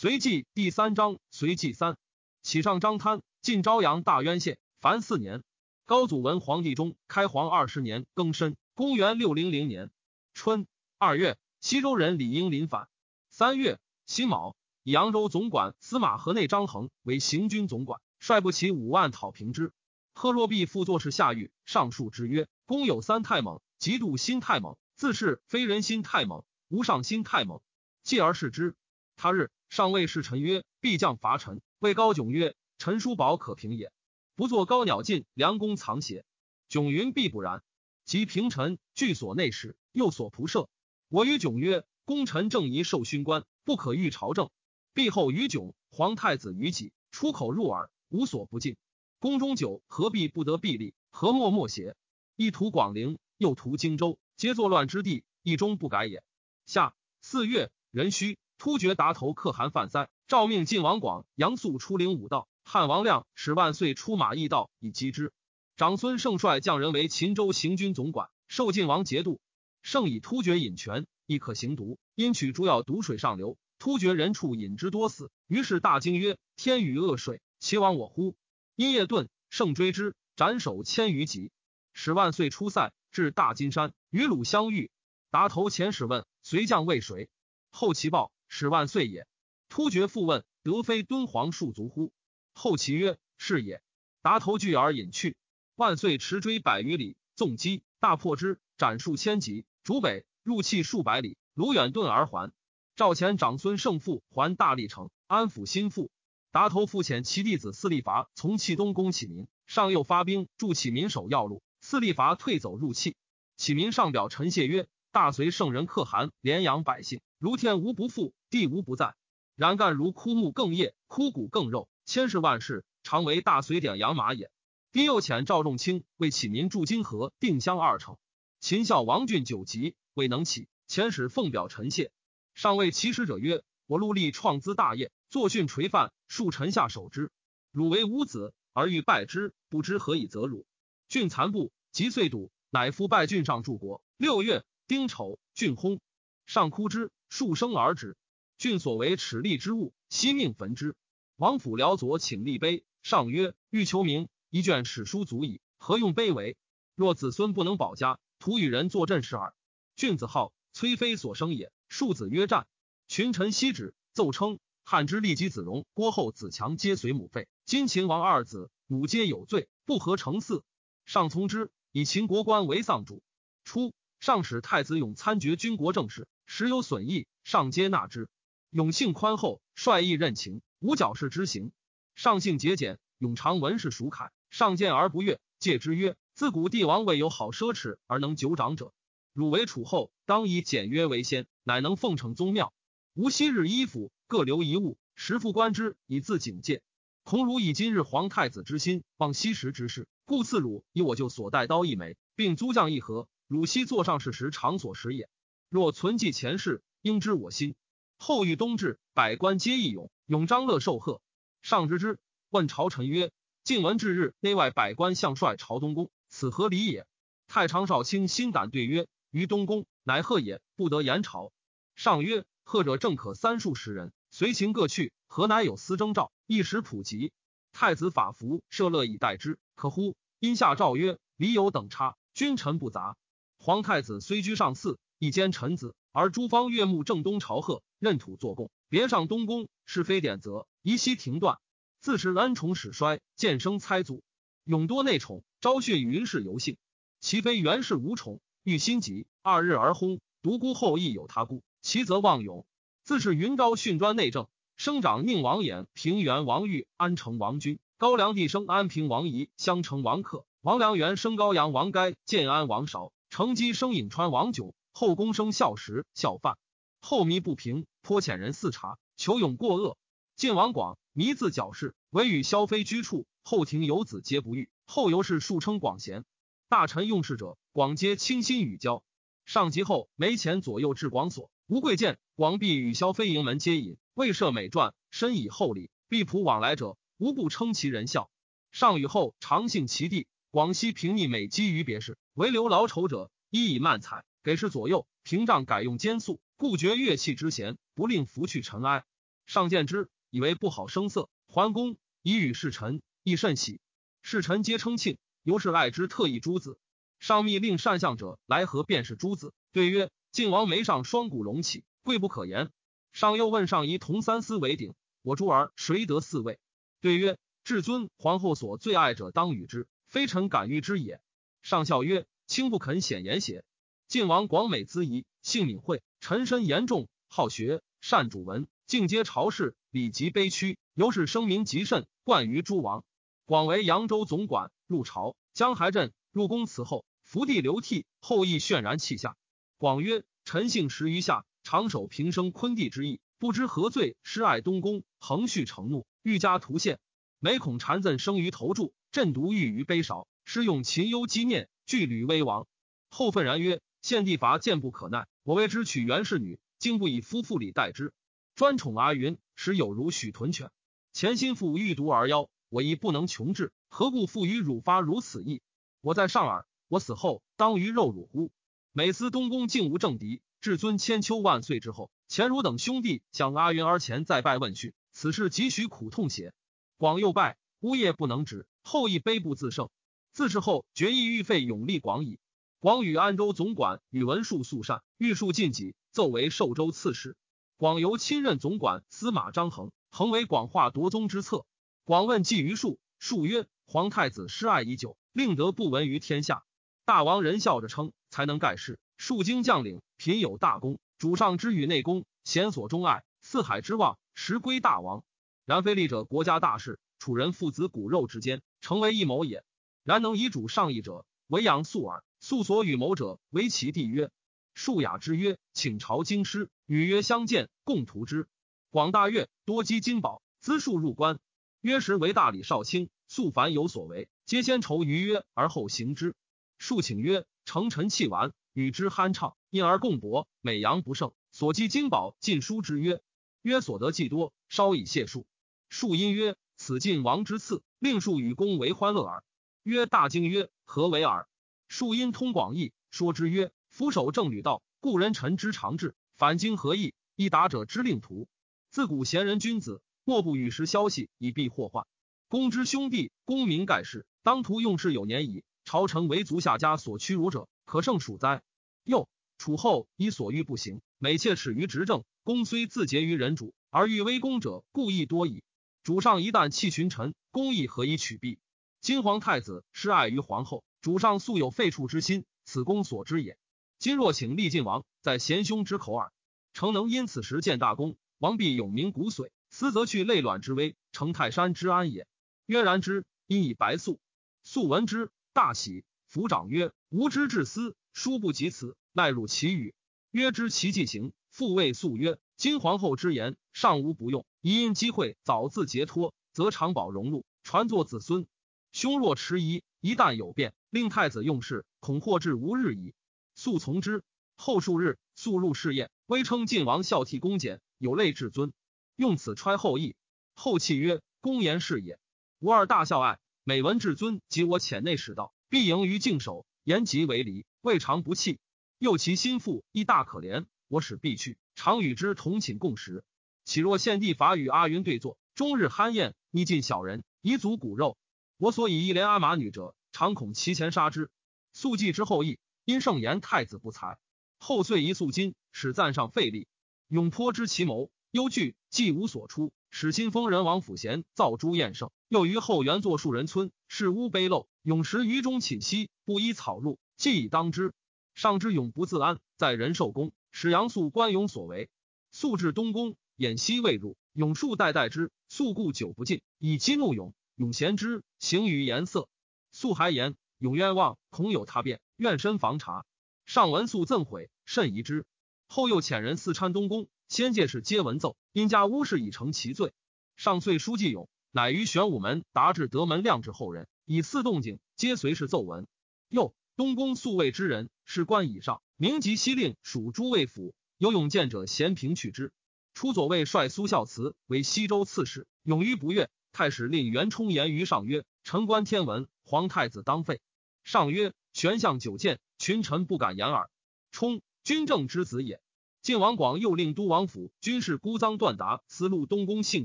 随记第三章，随记三，启上章滩，晋朝阳大渊县，凡四年。高祖文皇帝中，开皇二十年庚申，公元六零零年春二月，西周人李英临反。三月辛卯，以扬州总管司马河内张衡为行军总管，率部骑五万讨平之。贺若弼副作事下狱上述之曰：“公有三太猛，极度心太猛，自是非人心太猛，无上心太猛。继而视之。他日。”上谓侍臣曰：“必将伐臣。”谓高炯曰：“陈叔宝可平也，不作高鸟尽，良弓藏邪？”炯云：“必不然。及平臣，据所内史，又所仆射。我与炯曰：‘功臣正宜受勋官，不可遇朝政。’必后于炯，皇太子于己，出口入耳，无所不尽。宫中酒，何必不得必利？何莫莫邪？一图广陵，又图荆州，皆作乱之地，一中不改也。”下四月，壬戌。突厥达头可汗范塞诏命晋王广、杨素出领武道，汉王亮使万岁出马驿道以击之。长孙晟率将人为秦州行军总管，受晋王节度。盛以突厥饮泉，亦可行毒，因取诸药毒水上流，突厥人畜饮之多死。于是大惊曰：“天与恶水，其亡我乎？”因夜遁，盛追之，斩首千余级。使万岁出塞，至大金山，与鲁相遇。达头前使问随将为谁，后其报。使万岁也。突厥复问：“德非敦煌戍卒乎？”后其曰：“是也。”达头惧而隐去。万岁驰追百余里，纵击，大破之，斩数千级，逐北入气数百里，卢远遁而还。赵前长孙胜父还大历城，安抚心腹。达头复遣其弟子四立伐从契东攻启民，上又发兵助启民守要路。四立伐退走入契，启民上表陈谢曰：“大隋圣人可汗怜养百姓，如天无不复。”地无不在，然干如枯木更叶，枯骨更肉，千世万世，常为大隋典养马也。丁又遣赵仲卿为启民筑金河、定襄二城。秦孝王俊九级未能起，遣使奉表陈谢。上谓其使者曰：“我陆立创资大业，作训垂范，恕臣下守之。汝为吾子，而欲败之，不知何以责汝。”郡残部，即遂笃，乃复拜郡上柱国。六月，丁丑，郡薨。上哭之，数生而止。郡所为耻利之物，悉命焚之。王府辽左请立碑，上曰：“欲求名，一卷史书足矣，何用碑为？若子孙不能保家，徒与人作阵事耳。”郡子号崔妃所生也，庶子曰战。群臣悉止，奏称汉之立基子荣、郭后子强皆随母废，今秦王二子母皆有罪，不合成嗣。上从之，以秦国官为丧主。初，上使太子勇参决军国政事，时有损益，上皆纳之。永性宽厚，率意任情，无矫饰之行。上性节俭，永常文士属楷，上见而不悦，戒之曰：“自古帝王未有好奢侈而能久长者。汝为楚后，当以简约为先，乃能奉承宗庙。吾昔日衣服各留一物，时复观之，以自警戒。恐汝以今日皇太子之心，忘昔时之事，故赐汝以我就所带刀一枚，并租将一盒。汝昔坐上事时，常所食也。若存记前世，应知我心。”后遇冬至，百官皆义勇，永张乐受贺。上知之，问朝臣曰：“晋文至日，内外百官相率朝东宫，此何礼也？”太常少卿心胆对曰：“于东宫，乃贺也，不得言朝。”上曰：“贺者正可三数十人，随行各去，何乃有私征兆？一时普及。太子法服，设乐以待之，可乎？”因下诏曰：“礼有等差，君臣不杂。皇太子虽居上嗣，一兼臣子。”而诸方岳墓正东朝贺，任土作贡，别上东宫，是非典则，宜息停断。自是恩宠始衰，渐生猜祖，永多内宠，昭训云氏尤幸。其非原氏无宠，欲心急，二日而薨。独孤后亦有他故，其则忘勇。自是云昭训专内政，生长宁王衍、平原王玉、安成王君、高梁帝生安平王仪、襄城王克、王良元生高阳王该、建安王韶、成基生颍川王炯。后宫生孝时孝范，后迷不平，颇遣人四察，求勇过恶。晋王广迷自矫饰，唯与萧妃居处。后庭有子皆不遇。后游是数称广贤。大臣用事者，广皆倾心与交。上集后，没钱左右至广所，吴贵贱，广必与萧妃营门接引，未设美馔，深以厚礼。必仆往来者，无不称其人孝。上与后常幸其地，广西平逆美积于别事，唯留劳丑者，一以慢采。给事左右，屏障改用兼素，故绝乐器之弦，不令拂去尘埃。上见之，以为不好声色，桓公以与侍臣，亦甚喜。侍臣皆称庆，由是爱之特异诸子。上密令善相者来和便是诸子，对曰：晋王眉上双股隆起，贵不可言。上又问上仪同三司为鼎，我诸儿谁得四位？对曰：至尊皇后所最爱者，当与之，非臣敢遇之也。上笑曰：卿不肯显言邪？晋王广美咨仪，性敏慧，臣身严重，好学，善主文，敬接朝事，礼极卑屈，由是声名极甚，冠于诸王。广为扬州总管，入朝，江海镇入宫辞后。伏地流涕，后羿渲然泣下。广曰：“臣幸十余下，长守平生昆地之意，不知何罪，失爱东宫，横续承怒，欲加图献。每恐谗赠生于头柱，朕独欲于杯勺，施用秦忧积念，惧履威王。”后愤然曰：“献帝伐谏不可奈，我为之娶袁氏女，竟不以夫妇礼待之，专宠阿云，使有如许豚犬。前心腹欲毒而夭，我亦不能穷治，何故复于汝发如此意？我在上耳。”我死后当于肉汝乎？每思东宫竟无政敌，至尊千秋万岁之后，前汝等兄弟向阿云而前再拜问讯，此事几许苦痛邪？广又拜，呜咽不能止，后亦悲不自胜。自是后决意欲废永立广矣。广与安州总管宇文述素善，欲述晋己，奏为寿州刺史。广由亲任总管司马张衡，衡为广化夺宗之策。广问计于述，述曰：皇太子失爱已久，令得不闻于天下。大王人笑着称，才能盖世，数经将领，品有大功。主上之与内功，贤所钟爱，四海之望，实归大王。然非立者国家大事，楚人父子骨肉之间，成为一谋也。然能以主上意者，唯养素耳。素所与谋者，为其弟曰。数雅之曰：“请朝京师，与曰相见，共图之。”广大悦，多积金宝，资数入关。曰时为大理少卿，素凡有所为，皆先筹于约，而后行之。数请曰：“成臣气完，与之酣畅，因而共博，美阳不胜，所积金宝尽书之曰。曰所得既多，稍以谢数。数因曰：此晋王之赐，令数与公为欢乐耳。曰大惊曰：何为耳？数因通广义，说之曰：俯首正履道，故人臣之常志。反经何义？一达者之令徒。自古贤人君子，莫不与时消息，以避祸患。公之兄弟，公名盖世，当涂用事有年矣。”朝臣为足下家所屈辱者，可胜数哉？又楚后以所欲不行，每妾耻于执政。公虽自结于人主，而欲威公者，故意多矣。主上一旦弃群臣，公亦何以取弊？金皇太子失爱于皇后，主上素有废黜之心，此公所知也。今若请立晋王，在贤兄之口耳，诚能因此时建大功，王必永鸣骨髓，思则去累卵之危，成泰山之安也。曰然之，因以白素，素闻之。大喜，抚掌曰：“吾之至思，殊不及此，赖入其语。”曰：“知其既行。”复谓素曰：“今皇后之言，尚无不用。宜因机会早自解脱，则长保荣禄，传作子孙。兄若迟疑，一旦有变，令太子用事，恐祸至无日矣。”素从之。后数日，素入侍宴，微称晋王孝悌恭俭，有类至尊，用此揣后意。后泣曰：“公言是也。吾二大孝爱。”每闻至尊及我浅内使道，必迎于敬守，言及为离，未尝不弃。又其心腹亦大可怜，我使必去，常与之同寝共食。岂若献帝法与阿云对坐，终日酣宴，逆尽小人，以足骨肉。我所以一连阿马女者，常恐其前杀之。素继之后裔，因盛言太子不才，后遂一素金，使赞上费力，永颇知其谋，忧惧既无所出。使新丰人王府贤造诸宴盛，又于后园作数人村，是屋卑陋，永食于中寝息，不依草入，既以当之。上之永不自安，在仁寿宫，使杨素官永所为。素至东宫，偃息未入，永数代代之。素故久不进，以激怒永。永贤之，行于颜色。素还言永冤枉，恐有他变，愿身防察。上闻素赠悔，甚疑之。后又遣人四参东宫。先界事皆闻奏，因家巫氏已成其罪。上岁书记勇，乃于玄武门达至德门亮之后人，以四动静皆随侍奏闻。又东宫宿卫之人，是官以上，名及西令属诸卫府，有勇见者，咸平去之。初左卫帅苏孝慈为西州刺史，勇于不悦。太史令袁冲言于上曰：“臣观天文，皇太子当废。”上曰：“玄相久见，群臣不敢言耳。冲君正之子也。”晋王广又令都王府军事孤臧段达思路东宫幸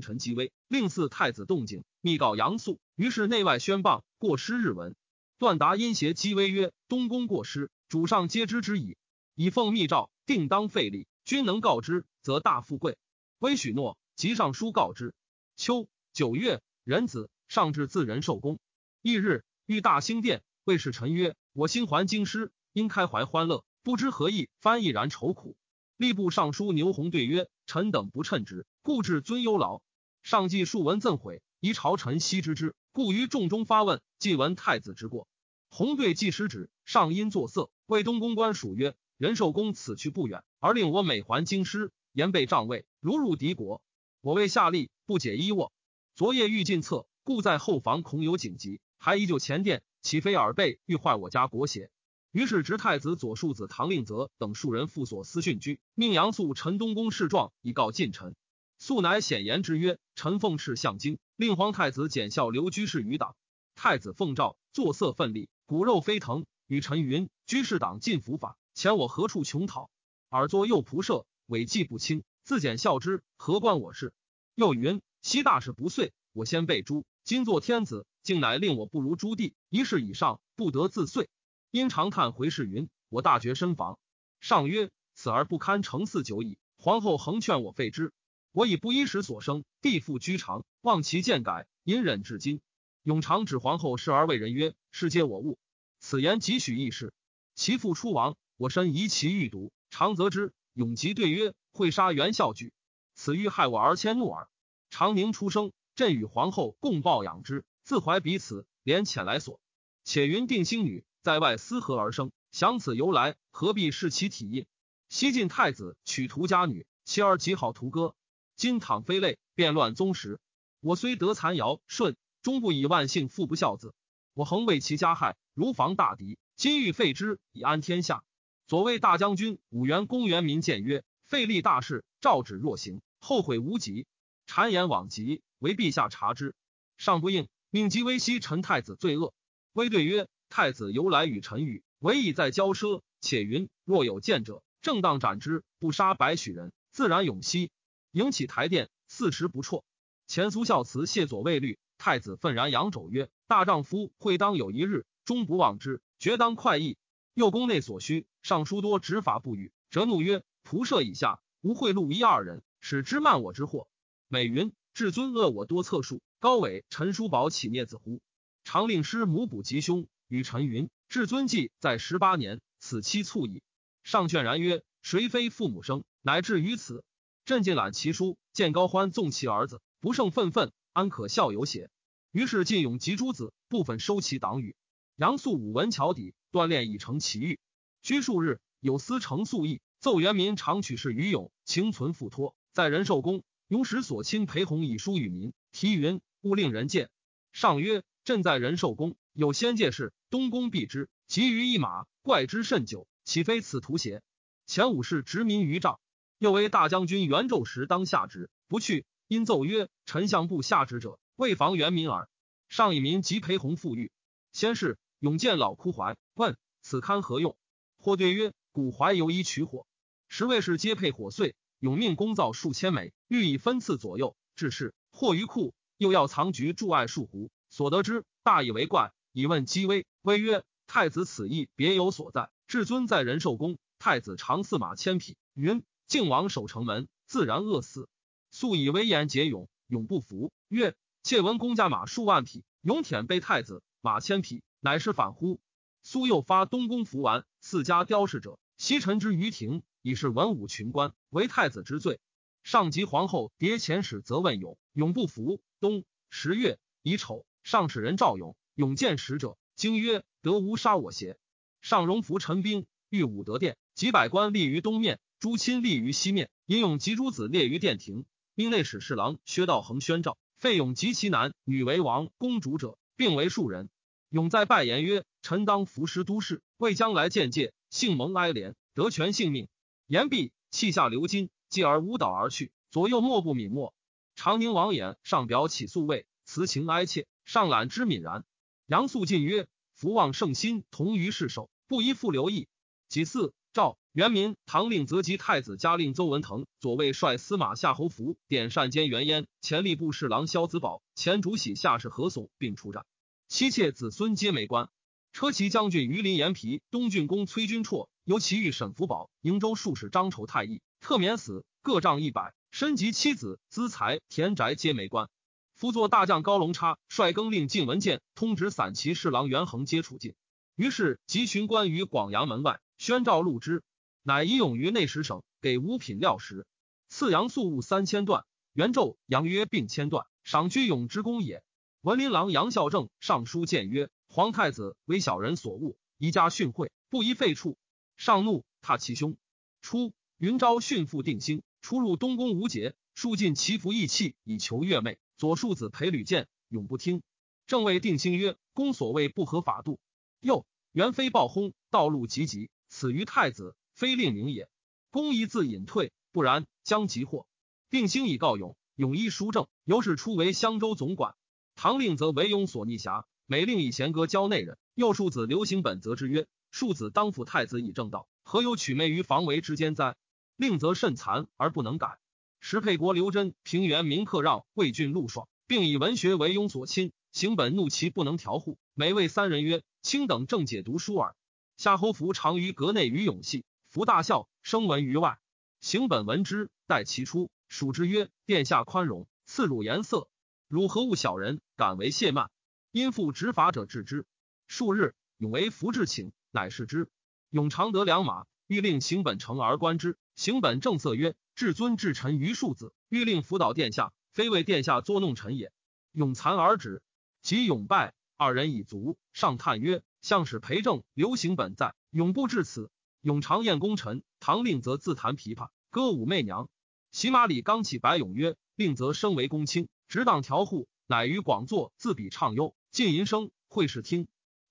臣即位，令祀太子动静，密告杨素。于是内外宣谤过失日文。段达因挟击威曰：“东宫过失，主上皆知之矣。以奉密诏，定当废立。君能告之，则大富贵。”微许诺，即上书告之。秋九月，壬子，上至自仁寿宫。翌日，遇大兴殿，谓使臣曰：“我心还京师，应开怀欢乐，不知何意，翻毅然愁苦。”吏部尚书牛弘对曰：“臣等不称职，故至尊忧劳。上记数文赠悔，宜朝臣悉知之。故于众中发问，既闻太子之过。”弘对既失旨，上因作色，为东宫官属曰：“仁寿宫此去不远，而令我每还京师，言备帐位，如入敌国。我为下吏，不解衣卧。昨夜欲进策，故在后房，恐有紧急，还依旧前殿，岂非耳背欲坏我家国邪？”于是执太子左庶子唐令泽等数人附所司训居，命杨素陈东宫示状，以告近臣。素乃显言之曰：“臣奉敕向京，令皇太子检校留居士余党。太子奉诏，作色奋力，骨肉飞腾。与臣云：居士党尽伏法，前我何处穷讨？尔作右仆射，违纪不清，自检校之，何关我事？又云：昔大事不遂，我先被诛，今作天子，竟乃令我不如朱棣，一事以上，不得自遂。”因长叹回视云：“我大觉身防。”上曰：“此而不堪成嗣久矣。”皇后横劝我废之，我以不衣食所生，地父居长，望其见改，隐忍至今。永常指皇后视而为人曰：“世皆我物。”此言几许异事。其父出亡，我身疑其欲毒，常责之。永吉对曰：“会杀元孝举，此欲害我而迁怒耳。”长宁出生，朕与皇后共抱养之，自怀彼此，连遣来所。且云定星女。在外思何而生？想此由来，何必视其体印？西晋太子娶屠家女，妻儿极好屠歌。今倘非类，变乱宗时。我虽得残尧舜，终不以万幸父不孝子。我恒为其加害，如防大敌。今欲废之，以安天下。左卫大将军武元公元民谏曰：废立大事，诏旨若行，后悔无及。谗言罔极，为陛下察之。上不应，命即威息陈太子罪恶。威对曰。太子由来与臣语，唯以在骄奢。且云若有见者，正当斩之，不杀百许人，自然永息。迎起台殿，四时不辍。前苏孝慈谢左卫律，太子愤然扬肘曰：“大丈夫会当有一日，终不忘之，决当快意。”右宫内所需，尚书多执法不语，折怒曰：“仆射以下，无贿赂一二人，使之慢我之祸。”美云至尊恶我多策术，高伟陈叔宝起孽子乎？常令师母补吉凶。与陈云至尊纪在十八年，此期促矣。上劝然曰：“谁非父母生，乃至于此？”朕尽览其书，见高欢纵其儿子，不胜愤愤，安可效尤邪？于是晋勇及诸子部分收其党羽。杨素武文桥底锻炼已成奇遇。居数日，有司成素意奏元民常取士于勇，情存复托，在仁寿宫，勇使所亲裴弘以书与民，题云：“勿令人见。”上曰：“朕在仁寿宫。”有仙界事，东宫必之。其余一马，怪之甚久，岂非此图邪？前五世执民于帐，又为大将军元纣时当下职，不去。因奏曰：“丞相部下职者，为防元民耳。”上以民及裴弘复狱。先是，永见老枯怀，问此堪何用？或对曰：“古怀尤以取火。”十位士皆配火碎，永命工造数千枚，欲以分赐左右。至是，或于库，又要藏局驻爱数斛，所得之，大以为怪。以问姬微，微曰：“太子此意别有所在。至尊在仁寿宫，太子常饲马千匹。云靖王守城门，自然饿死。素以威严节勇，永不服。曰：窃闻公家马数万匹，勇舔被太子马千匹，乃是反乎？苏又发东宫服完四家雕饰者，西臣之于庭，以是文武群官，为太子之罪。上及皇后迭遣使，责问勇，永不服。冬十月乙丑，上使人召勇。永见使者，惊曰：“得无杀我邪？”上荣服陈兵，御武德殿，几百官立于东面，诸亲立于西面。引勇及诸子列于殿庭。命内史侍郎薛道衡宣诏，废勇及其男女为王公主者，并为庶人。永在拜言曰：“臣当服师都事，为将来见戒，幸蒙哀怜，得全性命。”言毕，泣下流金，继而舞蹈而去，左右莫不泯没。长宁王衍上表起诉位，辞情哀切，上览之泯然。杨素进曰：“福望圣心，同于世守，不依附留意。”己巳，诏元民唐令则及太子嘉令邹文腾左卫帅司马夏侯福典善兼元焉，前吏部侍郎萧子宝，前主喜下士何耸并出战，妻妾子孙皆没官。车骑将军于林延皮、东郡公崔君绰，由其遇沈福宝、瀛州术士张筹太医，特免死，各杖一百。身及妻子、资财、田宅皆没官。辅佐大将高龙叉率更令晋文建通直散骑侍郎袁衡皆处进。于是即巡官于广阳门外，宣诏录之。乃以勇于内史省，给五品料食。赐杨素物三千段，元纣杨曰并千段，赏居勇之功也。文林郎杨孝正上书谏曰：皇太子为小人所误，宜加训诲，不宜废黜。上怒，踏其兄。初，云昭训父定兴，出入东宫无节，数尽其服意气，以求月妹。左庶子裴吕建永不听。正谓定兴曰：公所谓不合法度。又元妃暴轰，道路急急，此于太子。非令名也，公宜自隐退，不然将即祸。定兴以告勇，勇依书正，由是出为襄州总管。唐令则为勇所逆侠，每令以贤歌教内人。右庶子刘行本则之曰：庶子当辅太子以正道，何有取媚于防为之间哉？令则甚残而不能改。时沛国刘真、平原明克让、魏郡陆爽，并以文学为庸所亲。行本怒其不能调护，每谓三人曰：卿等正解读书耳。夏侯福常于阁内与勇戏。福大笑，声闻于外。行本闻之，待其出，属之曰：“殿下宽容，赐汝颜色。汝何物小人，敢为亵慢？”因父执法者治之。数日，永为福至请，乃是之。永常得良马，欲令行本乘而观之。行本正色曰：“至尊至臣于庶子，欲令辅导殿下，非为殿下作弄臣也。”永惭而止。及永拜，二人已足，上叹曰：“相使裴正、刘行本在，永不至此。”永常宴功臣，唐令则自弹琵琶，歌舞媚娘。骑马里刚起白勇曰：“令则升为公卿，执当调护，乃于广作自比唱幽，尽吟声，会视听。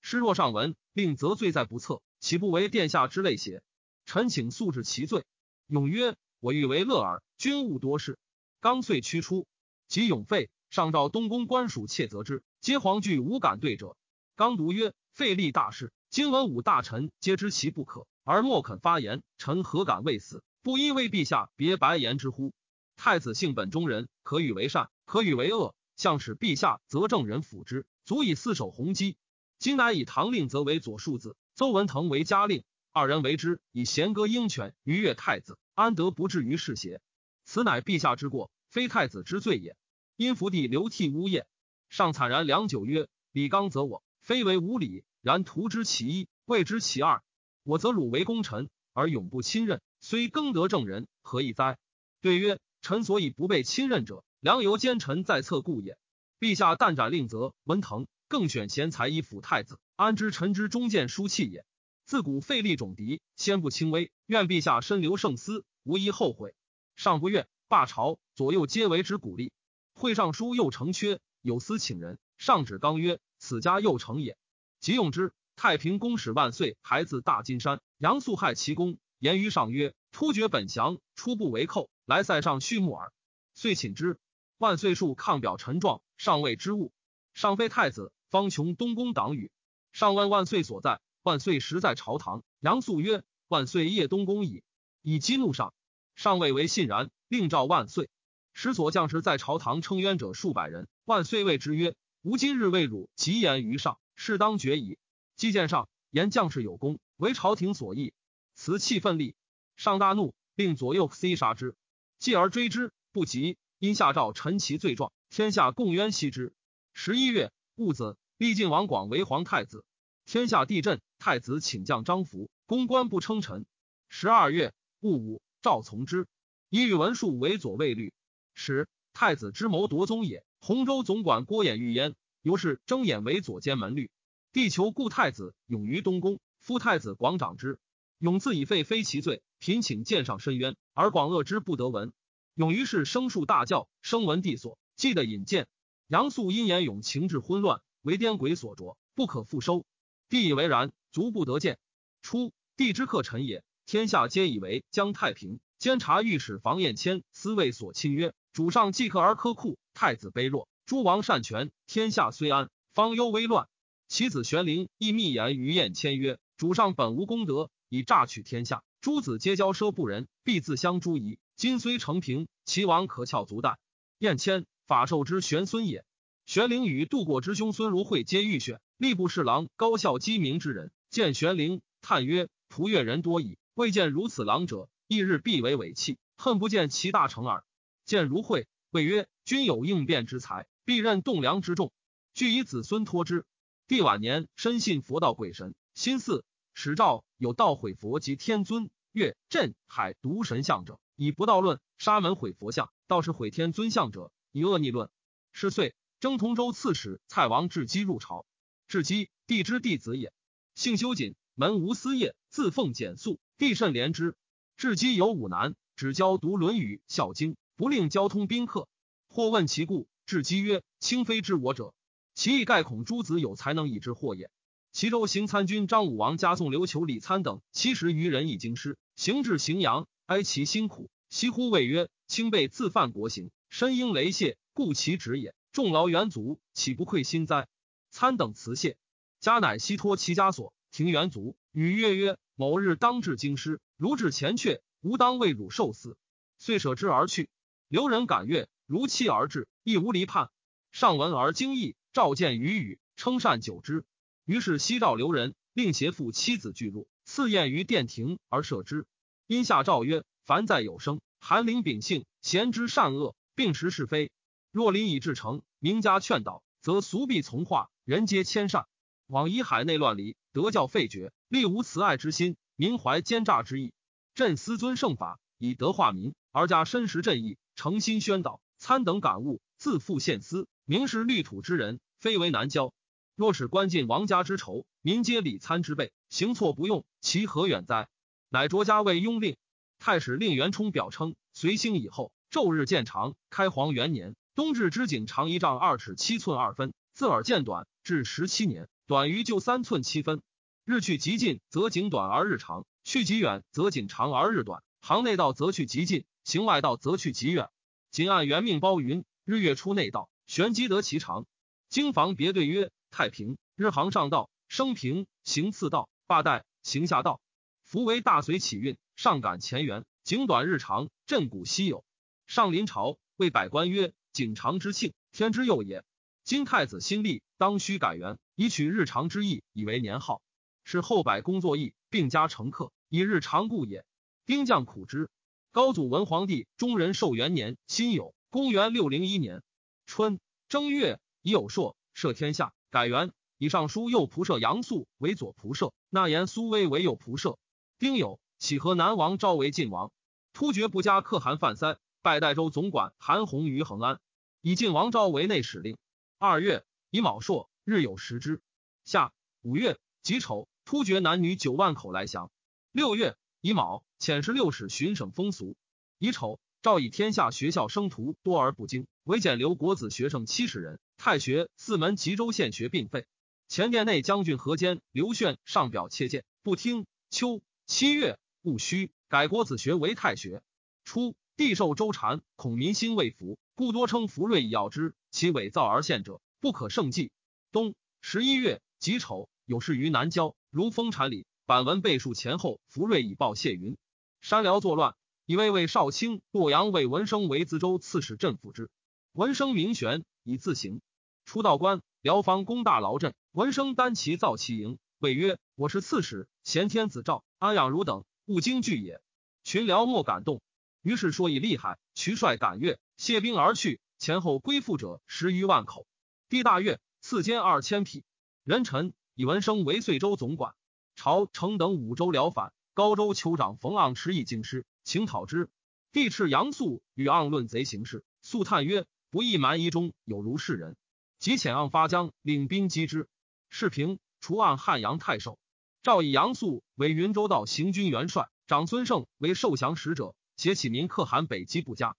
诗若上闻，令则罪在不测，岂不为殿下之类邪？臣请速治其罪。”永曰：“我欲为乐耳，君勿多事。”刚遂驱出，即永废，上召东宫官属窃责之，皆惶惧无敢对者。刚独曰：“废立大事，今文武大臣皆知其不可。”而莫肯发言，臣何敢未死？不依为陛下别白言之乎？太子性本中人，可与为善，可与为恶。向使陛下则正人辅之，足以四守弘基。今乃以唐令则为左庶子，邹文腾为嘉令，二人为之，以贤歌鹰犬，逾越太子，安得不至于世邪？此乃陛下之过，非太子之罪也。因福帝流涕呜咽，上惨然良久，曰：“李刚则我，非为无礼，然图之其一，谓之其二。”我则汝为功臣，而永不亲任，虽更得正人，何以哉？对曰：臣所以不被亲任者，良由奸臣在侧故也。陛下但斩令则文腾，更选贤才以辅太子，安知臣之忠谏疏弃也？自古废立种敌，先不轻微。愿陛下深留圣思，无一后悔。上不悦，罢朝，左右皆为之鼓励。会上书又成缺，有司请人，上旨刚曰：此家又成也。即用之。太平公使万岁，孩子大金山，杨素害其功，言于上曰：“突厥本降，初不为寇，来塞上畜牧耳。”遂请之。万岁数抗表陈状，上谓之物。上非太子，方穷东宫党羽。上万万岁所在，万岁时在朝堂。杨素曰：“万岁夜东宫矣。”以激怒上。上谓为信然，令召万岁。使所将士在朝堂称冤者数百人。万岁谓之曰：“吾今日为汝吉言于上，事当决矣。”既见上言将士有功，为朝廷所议，辞气奋力。上大怒，令左右厮杀之，继而追之不及，因下诏陈其罪状，天下共冤惜之。十一月戊子，历晋王广为皇太子。天下地震，太子请将张服，公官不称臣。十二月戊午，赵从之，以宇文述为左卫律使。太子之谋夺宗也。洪州总管郭衍欲焉，由是睁眼为左监门律。地求故太子勇于东宫，夫太子广长之，勇自以废非其罪，贫请见上申冤，而广恶之不得闻。勇于是生数大教，声闻帝所，记得引荐。杨素因言勇情志昏乱，为颠鬼所着，不可复收。帝以为然，足不得见。初，帝之客臣也，天下皆以为将太平。监察御史房彦谦私谓所亲曰：“主上既克而苛酷，太子卑弱，诸王擅权，天下虽安，方忧危乱。”其子玄龄亦密言于彦谦曰：“主上本无功德，以诈取天下。诸子皆交奢不仁，必自相诛夷。今虽成平，其王可翘足待。燕谦，法寿之玄孙也。玄灵与度过之兄孙如晦皆遇选，吏部侍郎高孝机明之人，见玄灵，叹曰：“仆越人多矣，未见如此郎者。一日必为尾弃，恨不见其大成耳。”见如晦，谓曰：“君有应变之才，必任栋梁之重，俱以子孙托之。”帝晚年深信佛道鬼神，心似始诏有道毁佛及天尊、月、镇、海独神像者，以不道论；沙门毁佛像，道是毁天尊像者，以恶逆论。是岁，征同州刺史蔡王智基入朝。智基，帝之弟子也，姓修谨，门无私业，自奉简素，帝甚怜之。至基有五男，只教读《论语》《孝经》，不令交通宾客。或问其故，智基曰：“卿非知我者。”其意盖恐诸子有才能以之祸也。齐州行参军张武王加送刘求、李参等七十余人以京师，行至荥阳，哀其辛苦。西呼谓曰：“卿辈自犯国刑，身应雷谢，故其职也。众劳元足，岂不愧心哉？”参等辞谢，家乃悉托其枷锁，庭元足，与曰曰：“某日当至京师，如至前阙，吾当为汝受死。”遂舍之而去。刘人感悦，如期而至，亦无离叛。上闻而惊异。召见于语，称善久之。于是西召留人，令携父妻子俱入，赐宴于殿庭而设之。因下诏曰：凡在有生，寒灵秉性，贤知善恶，并识是非。若临以至诚，名家劝导，则俗必从化，人皆谦善。往以海内乱离，德教废绝，立无慈爱之心，民怀奸诈之意。朕思尊圣法，以德化民，而加深实正义，诚心宣导，参等感悟，自负献思，明是绿土之人。非为难教。若使官尽王家之仇，民皆礼参之辈，行错不用，其何远哉？乃卓家为拥令。太史令袁冲表称，随兴以后，昼日渐长。开皇元年，冬至之井长一丈二尺七寸二分，自耳渐短，至十七年，短于就三寸七分。日去极近，则景短而日长；去极远，则景长而日短。行内道则去极近，行外道则去极远。仅按元命包云：日月出内道，玄机得其长。经房别对曰：太平日行上道，升平行次道，罢代行下道。夫为大隋起运，上感前缘，景短日长，震古稀有。上临朝，谓百官曰：景长之庆，天之佑也。今太子新立，当须改元，以取日常之意，以为年号。是后百工作义，并加乘客，以日常故也。兵将苦之。高祖文皇帝中仁寿元年辛酉，公元六零一年春正月。已有朔摄天下，改元以尚书右仆射杨素为左仆射，纳言苏威为右仆射。丁酉，启河南王昭为晋王。突厥不加可汗范塞，拜代州总管韩弘于恒安，以晋王昭为内史令。二月，乙卯朔，日有食之。夏五月己丑，突厥男女九万口来降。六月乙卯，遣十六使巡省风俗。乙丑，诏以天下学校生徒多而不精，唯减留国子学生七十人。太学四门吉州县学并废，前殿内将军何坚、刘炫上表切谏，不听。秋七月戊戌，改国子学为太学。初，帝授周禅，恐民心未服，故多称福瑞以药之。其伪造而献者，不可胜计。冬十一月己丑，有事于南郊，如封禅里，版文背述前后。福瑞以报谢云：山辽作乱，以为为少卿洛阳魏文生为淄州刺史镇抚之。文生名玄，以自行。出道官，辽方攻大劳镇，文生单骑造其营，谓曰：“我是刺史，贤天子诏，安养汝等，勿惊惧也。”群辽莫敢动。于是说以厉害，渠帅感悦，谢兵而去。前后归附者十余万口。帝大悦，赐监二千匹。人臣以文生为遂州总管。朝承等五州辽反，高州酋长冯盎持以京师，请讨之。帝斥杨素与盎论贼行事，素叹曰：“不义蛮夷中有如是人。”即遣盎发将，领兵击之。世平除按汉阳太守，诏以杨素为云州道行军元帅，长孙晟为受降使者，携启民可汗北击不佳。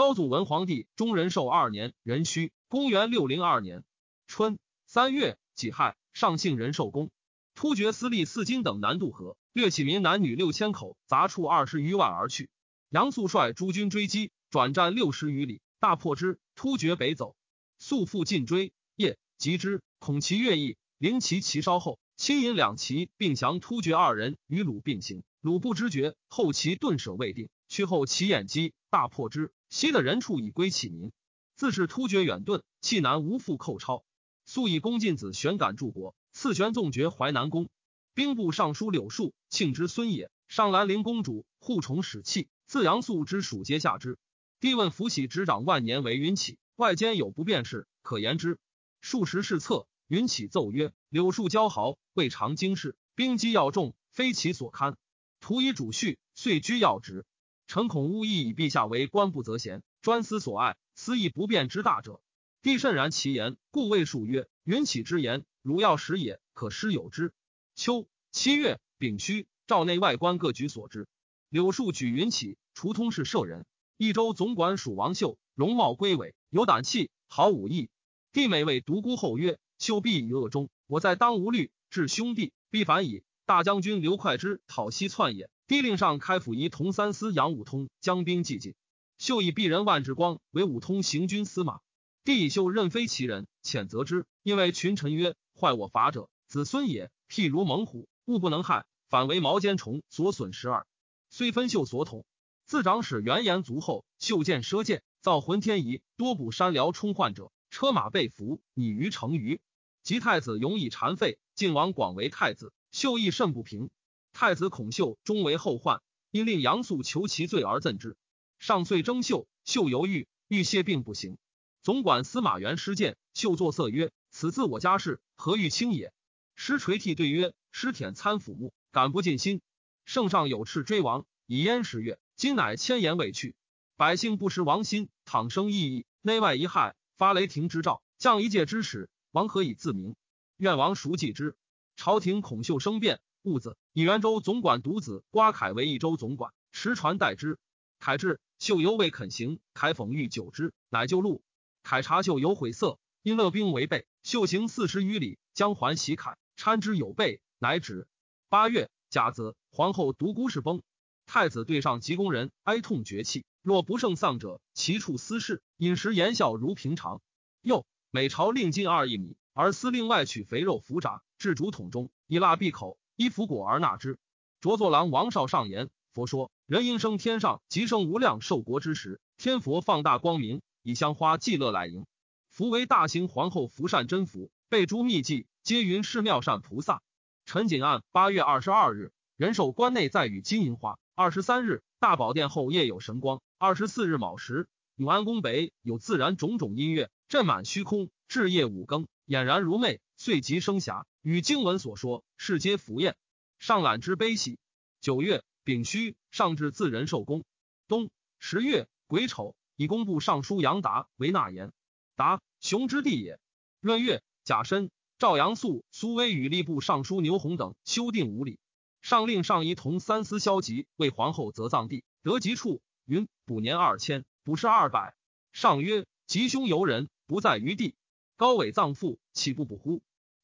高祖文皇帝中仁寿二年壬戌，公元六零二年春三月己亥，上幸仁寿宫。突厥司隶四金等南渡河，掠启民男女六千口，杂畜二十余万而去。杨素率诸军追击，转战六十余里，大破之。突厥北走。素复进追，夜及之，恐其越意，临其其稍后，亲引两骑，并降突厥二人与鲁并行。鲁不知觉，后其顿舍未定，去后其眼击，大破之。西的人处以归启民。自是突厥远遁，弃南无复寇超。素以公进子玄感柱国，赐玄纵爵淮南公。兵部尚书柳树庆之孙也。上兰陵公主护宠使器，自杨素之属皆下之。帝问福喜执掌万年为云起，外间有不便事，可言之。数十事策，云起奏曰：“柳树骄豪，未尝经事，兵机要重，非其所堪。徒以主序，遂居要职。臣恐误意以陛下为官不择贤，专思所爱，思亦不便之大者。帝甚然其言，故谓数曰：云起之言，如要食也，可施有之。秋七月丙戌。”赵内外官各举所知，柳树举云起，除通事舍人。益州总管属王秀，容貌归伟，有胆气，好武艺。帝每为独孤后曰：“秀必以恶忠，我在当无虑，至兄弟必反矣。”大将军刘快之讨西窜也。帝令上开府仪同三司杨武通将兵既进，秀以鄙人万志光为武通行军司马。帝以秀任非其人，谴责之，因为群臣曰：“坏我法者，子孙也。譬如猛虎，物不能害。”反为毛尖虫所损十二，虽分秀所统。自长史元言卒后，秀剑射箭，造浑天仪，多补山辽充患者，车马被俘，拟于成虞。及太子永以残废，晋王广为太子，秀亦甚不平。太子孔秀终为后患，因令杨素求其罪而赠之。上遂征秀，秀犹豫，欲谢病不行。总管司马元失剑，秀作色曰：“此自我家事，何欲轻也？”师垂涕对曰：“师舔参抚目。”感不尽心，圣上有敕追王，以焉十月。今乃千言未去，百姓不识王心，倘生异议，内外一害，发雷霆之兆，降一介之使，王何以自明？愿王熟记之。朝廷恐秀生变，兀子以元州总管独子瓜凯为益州总管，持传代之。凯至，秀犹未肯行，凯讽欲久之，乃就路。凯察秀有悔色，因勒兵违背，秀行四十余里，将还袭凯，参之有备，乃止。八月甲子，皇后独孤氏崩，太子对上急宫人哀痛绝气。若不胜丧者，其处私事，饮食言笑如平常。又每朝令进二一米，而司令外取肥肉浮炸，置竹筒中，以蜡闭口，依服果而纳之。着作郎王少上言：佛说人应生天上，即生无量寿国之时，天佛放大光明，以香花祭乐来迎。福为大行皇后福善真福，备诸秘迹，皆云是妙善菩萨。陈景案八月二十二日，人寿关内再与金银花。二十三日，大宝殿后夜有神光。二十四日卯时，永安宫北有自然种种音乐，震满虚空。至夜五更，俨然如寐，遂即生霞。与经文所说，是皆浮宴。上览之悲喜。九月丙戌，上至自仁寿宫。冬十月癸丑，以工部尚书杨达为纳言。达，雄之地也。闰月甲申。赵阳素、苏威与吏部尚书牛弘等修订五礼，上令上仪同三司萧吉为皇后择葬地，得吉处。云补年二千，补是二百。上曰：吉凶由人，不在于地。高伟葬父，岂不补乎？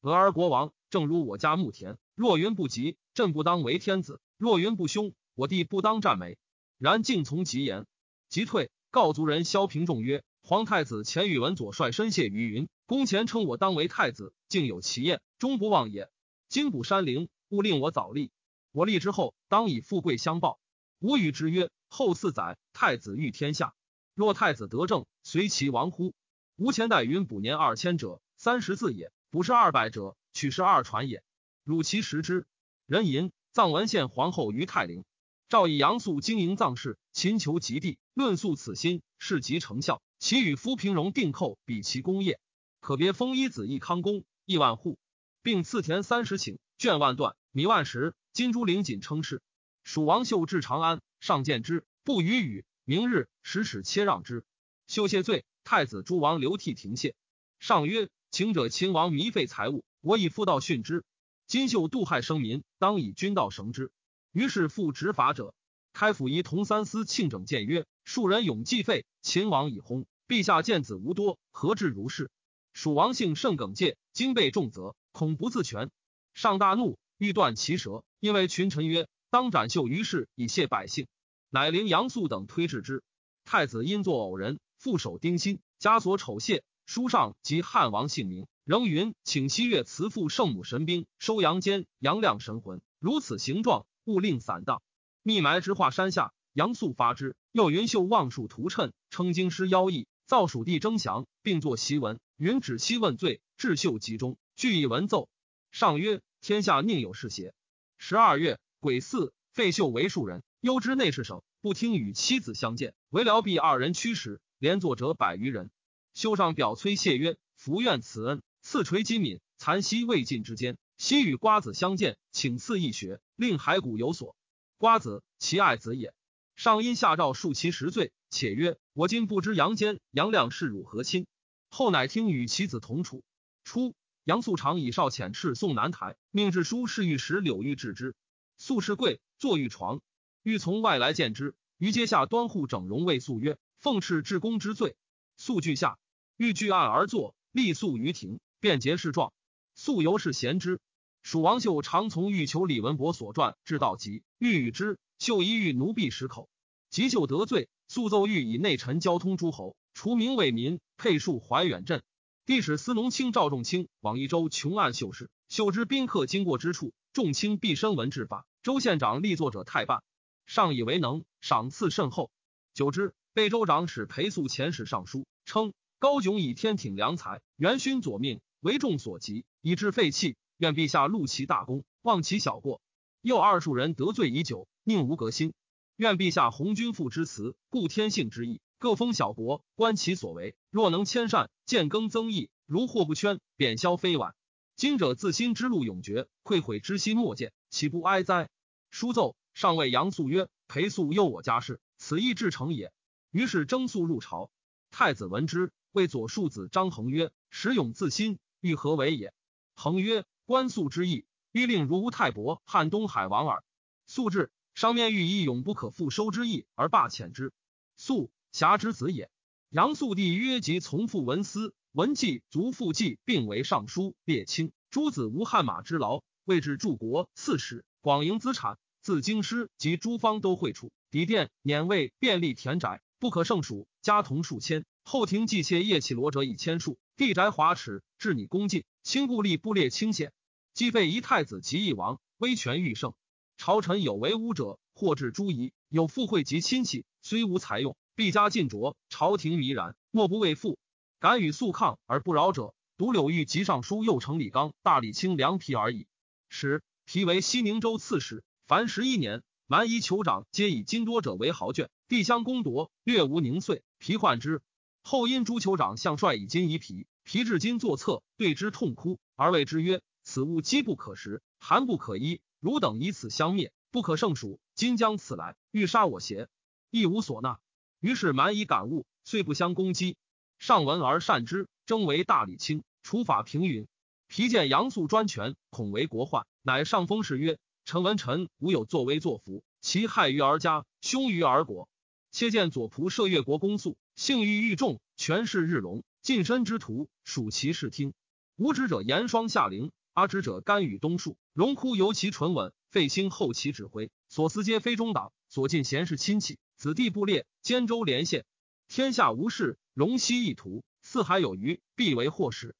俄而国王，正如我家牧田。若云不吉，朕不当为天子；若云不凶，我弟不当战美。然敬从吉言，即退。告族人萧平仲曰：皇太子前宇文左率身谢于云。公前称我当为太子，竟有其业，终不忘也。今补山陵，勿令我早立。我立之后，当以富贵相报。吾与之曰：后四载，太子欲天下，若太子得政，随其亡乎？吾前代云补年二千者，三十字也；不是二百者，取是二传也。汝其实之。人吟藏文献皇后于太陵，赵以杨素经营藏事，勤求极地，论述此心，事即成效。其与夫平荣定寇，比其功业。可别封一子一康公亿万户，并赐田三十顷，卷万段，米万石。金珠陵锦称是。蜀王秀至长安，上见之，不与语。明日使使切让之。秀谢罪，太子诸王流涕停谢。上曰：请者秦王糜费财物，我以夫道训之。今秀妒害生民，当以君道绳之。于是复执法者，开府仪同三司庆整谏曰：庶人永继废，秦王已薨，陛下见子无多，何至如是？蜀王姓甚耿介，今被重责，恐不自全。上大怒，欲断其舌。因为群臣曰：“当斩秀。”于是以谢百姓，乃令杨素等推至之。太子因作偶人，负手丁心，枷锁丑谢。书上及汉王姓名，仍云请西岳慈父圣母神兵收阳间阳亮神魂，如此形状，勿令散荡。密埋之化山下，杨素发之。又云秀望树图谶，称京师妖异，造蜀地征降，并作檄文。云指西问罪，至秀集中，俱以文奏。上曰：天下宁有是邪？十二月，癸巳，废秀为庶人，幽之内侍省，不听与妻子相见，为辽弼二人驱使，连坐者百余人。修上表崔谢曰：福愿此恩，赐垂金敏，残息未尽之间，昔与瓜子相见，请赐一学，令骸骨有所。瓜子，其爱子也。上因下诏恕其十罪，且曰：“我今不知杨坚、杨亮是汝何亲。”后乃听与其子同处。初，杨素常以少遣斥送南台，命致书侍御史柳玉治之。素侍贵，坐御床，欲从外来见之。于阶下端户整容谓素曰：“奉敕至公之罪。”素惧下，欲据案而坐，立诉于庭，便结事状。素由是贤之。蜀王秀常从欲求李文博所传，至道集，欲与之。秀一欲奴婢十口，急秀得罪，速奏欲以内臣交通诸侯，除名为民，配戍怀远镇。帝使司农卿赵仲卿往益州穷案秀事，秀之宾客经过之处，仲卿必身闻治法。州县长立作者太半，上以为能，赏赐甚厚。久之，被州长使裴素遣使上书，称高炯以天挺良才，元勋左命，为众所及，以致废弃。愿陛下录其大功，忘其小过。又二数人得罪已久，宁无革新？愿陛下弘君父之慈，固天性之意，各封小国，观其所为。若能迁善，建更增益，如祸不圈，贬消非晚。今者自新之路永绝，愧悔之心莫见，岂不哀哉？书奏，上谓杨素曰：“裴素诱我家事，此意至诚也。”于是征素入朝。太子闻之，谓左庶子张衡曰：“石勇自新，欲何为也？”衡曰。官素之意，欲令如吴太伯、汉东海王耳。素至，上面欲以永不可复收之意而罢遣之。素侠之子也。杨素帝曰：及从父文思、文纪、族父纪，并为尚书、列卿。诸子无汗马之劳，位至柱国刺史，广营资产，自京师及诸方都会处，抵店免位，便利田宅，不可胜数，家童数千。后庭祭妾夜起罗者以千数，地宅华侈，治你恭敬，亲故吏不列清显。既废一太子及一王，威权愈盛。朝臣有为污者，或至诸夷；有富贵及亲戚，虽无才用，必加尽浊。朝廷迷然，莫不畏富。敢与素抗而不饶者，独柳玉及尚书右丞李纲、大理卿梁皮而已。使皮为西宁州刺史，凡十一年，蛮夷酋长皆以金多者为豪眷，地相攻夺，略无宁岁。皮患之，后因朱酋长向帅以金以皮，皮至今作策，对之痛哭，而谓之曰。此物饥不可食，寒不可衣。汝等以此相灭，不可胜数。今将此来，欲杀我邪？亦无所纳。于是蛮夷感悟，遂不相攻击。上闻而善之，征为大理卿，除法平允。皮见杨素专权，恐为国患，乃上封事曰：“臣闻臣无有作威作福，其害于而家，凶于而国。切见左仆射越国公肃，性欲愈重，权势日隆，近身之徒属其视听。无知者言霜下陵。”阿之者甘与东树，荣枯尤其纯稳，废兴后其指挥，所思皆非中党，所尽贤士亲戚，子弟部列，兼州连县，天下无事，荣息一图，四海有余，必为祸始。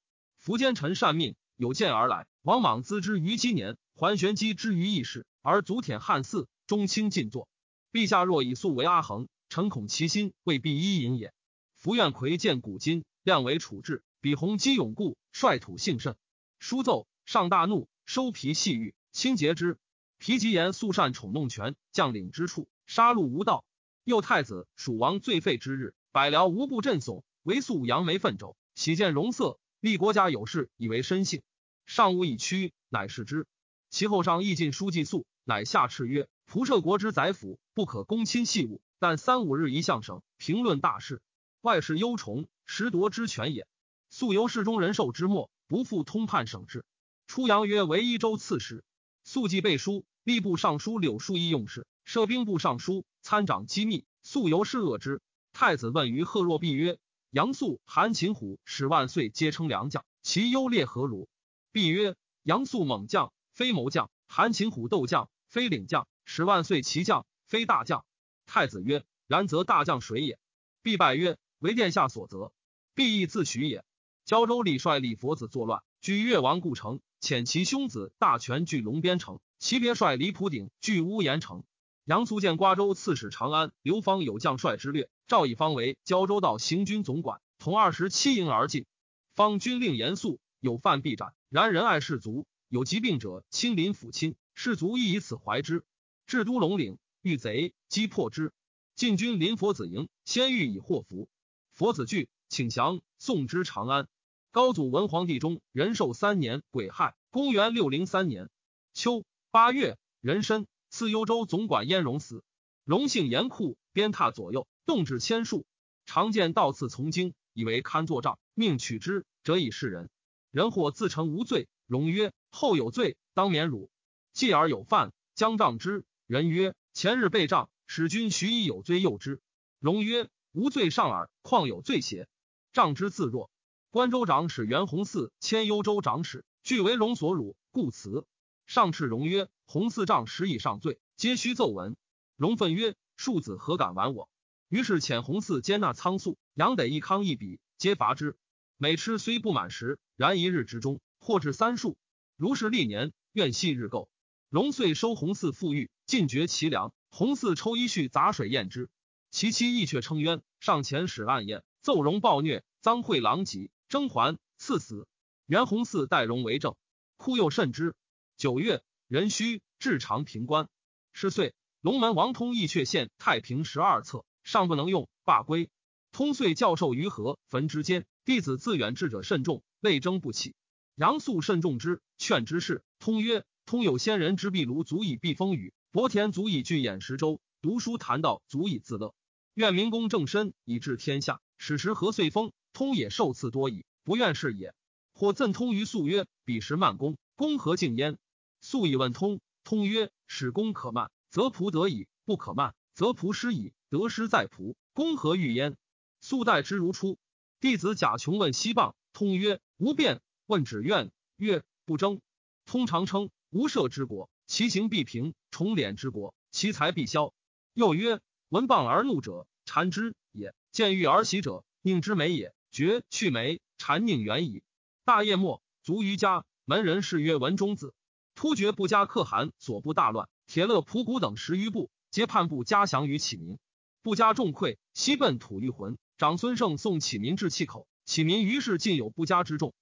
苻奸臣善命，有见而来。王莽资之于今年，桓玄机之于义士，而足舔汉嗣，中清尽作。陛下若以素为阿衡，臣恐其心未必依营也。福愿魁见古今，量为处置，比弘基永固，率土幸甚。书奏。上大怒，收皮细玉，轻结之。皮吉言素善宠弄权将领之处，杀戮无道。右太子蜀王最废之日，百僚无不震悚。唯素扬眉奋肘，喜见容色，立国家有事，以为身幸。上无以屈，乃视之。其后上亦进书记素，乃下敕曰：仆射国之宰辅，不可公亲细务，但三五日一相省，评论大事。外事忧崇，实夺之权也。素由侍中人寿之末，不复通判省事。出阳曰为一州刺史，素记背书，吏部尚书柳树义用事，设兵部尚书参掌机密。素由是恶之。太子问于贺若弼曰：“杨素、韩擒虎、史万岁皆称良将，其优劣何如？”弼曰：“杨素猛将，非谋将；韩擒虎斗将，非领将；史万岁骑将，非大将。”太子曰：“然则大将谁也？”必拜曰：“为殿下所责。”必亦自许也。胶州李率李佛子作乱，据越王故城，遣其兄子大权据龙边城，其别率李普鼎据乌延城。杨素见瓜州刺史长安刘方有将帅之略，赵以方为胶州道行军总管，同二十七营而进。方军令严肃，有犯必斩。然仁爱士卒，有疾病者亲临抚亲，士卒亦以此怀之。至都龙岭，遇贼，击破之。晋军临佛子营，先欲以祸福。佛子惧，请降，送之长安。高祖文皇帝中仁寿三年癸亥，公元六零三年秋八月壬申，赐幽州总管燕荣死。荣姓严酷，鞭挞左右，动至千数。常见道次从京，以为堪作账，命取之，者以示人。人或自称无罪，荣曰：“后有罪，当免辱。”继而有犯，将杖之。人曰：“前日被杖，使君徐以有罪诱之。”荣曰：“无罪上耳，况有罪邪？”杖之自若。关州长史袁弘嗣迁幽州长史，俱为荣所辱，故辞。上敕荣曰：“弘嗣杖十以上罪，皆须奏闻。”荣愤曰：“庶子何敢玩我？”于是遣弘嗣兼纳仓粟，杨得一康一笔，皆罚之。每吃虽不满食，然一日之中，或至三数。如是历年，愿系日垢。荣遂收洪嗣富裕，尽绝其粮。洪嗣抽衣絮杂水验之，其妻亦却称冤，上前使暗验，奏荣暴虐，赃贿狼藉。征还赐死，袁弘嗣代荣为政，哭又甚之。九月，壬戌，至长平关。十岁，龙门王通义却献太平十二册，尚不能用，罢归。通遂教授于河坟之间，弟子自远至者甚众，未争不起。杨素甚重之，劝之事。通曰：“通有仙人之壁炉，足以避风雨；伯田足以聚眼石舟；读书谈道，足以自乐。愿民公正身，以治天下。使时何岁丰？”通也受赐多矣，不愿是也。或赠通于素曰：“彼时慢公，公何敬焉？”素以问通，通曰：“使公可慢，则仆得矣；不可慢，则仆失矣。得失在仆，公何欲焉？”素待之如初。弟子贾琼问西傍，通曰：“无变。”问止愿曰：“不争。”通常称：“无赦之国，其行必平；重敛之国，其财必消。”又曰：“闻谤而怒者，谗之也；见欲而喜者，宁之美也。”绝去眉，谗宁远矣。大业末，卒于家。门人谥曰文中子。突厥不加可汗所部大乱，铁勒仆谷等十余部，皆叛部加降于启民。不加重溃，西奔吐欲浑。长孙晟送启民至气口，启民于是尽有不加之众。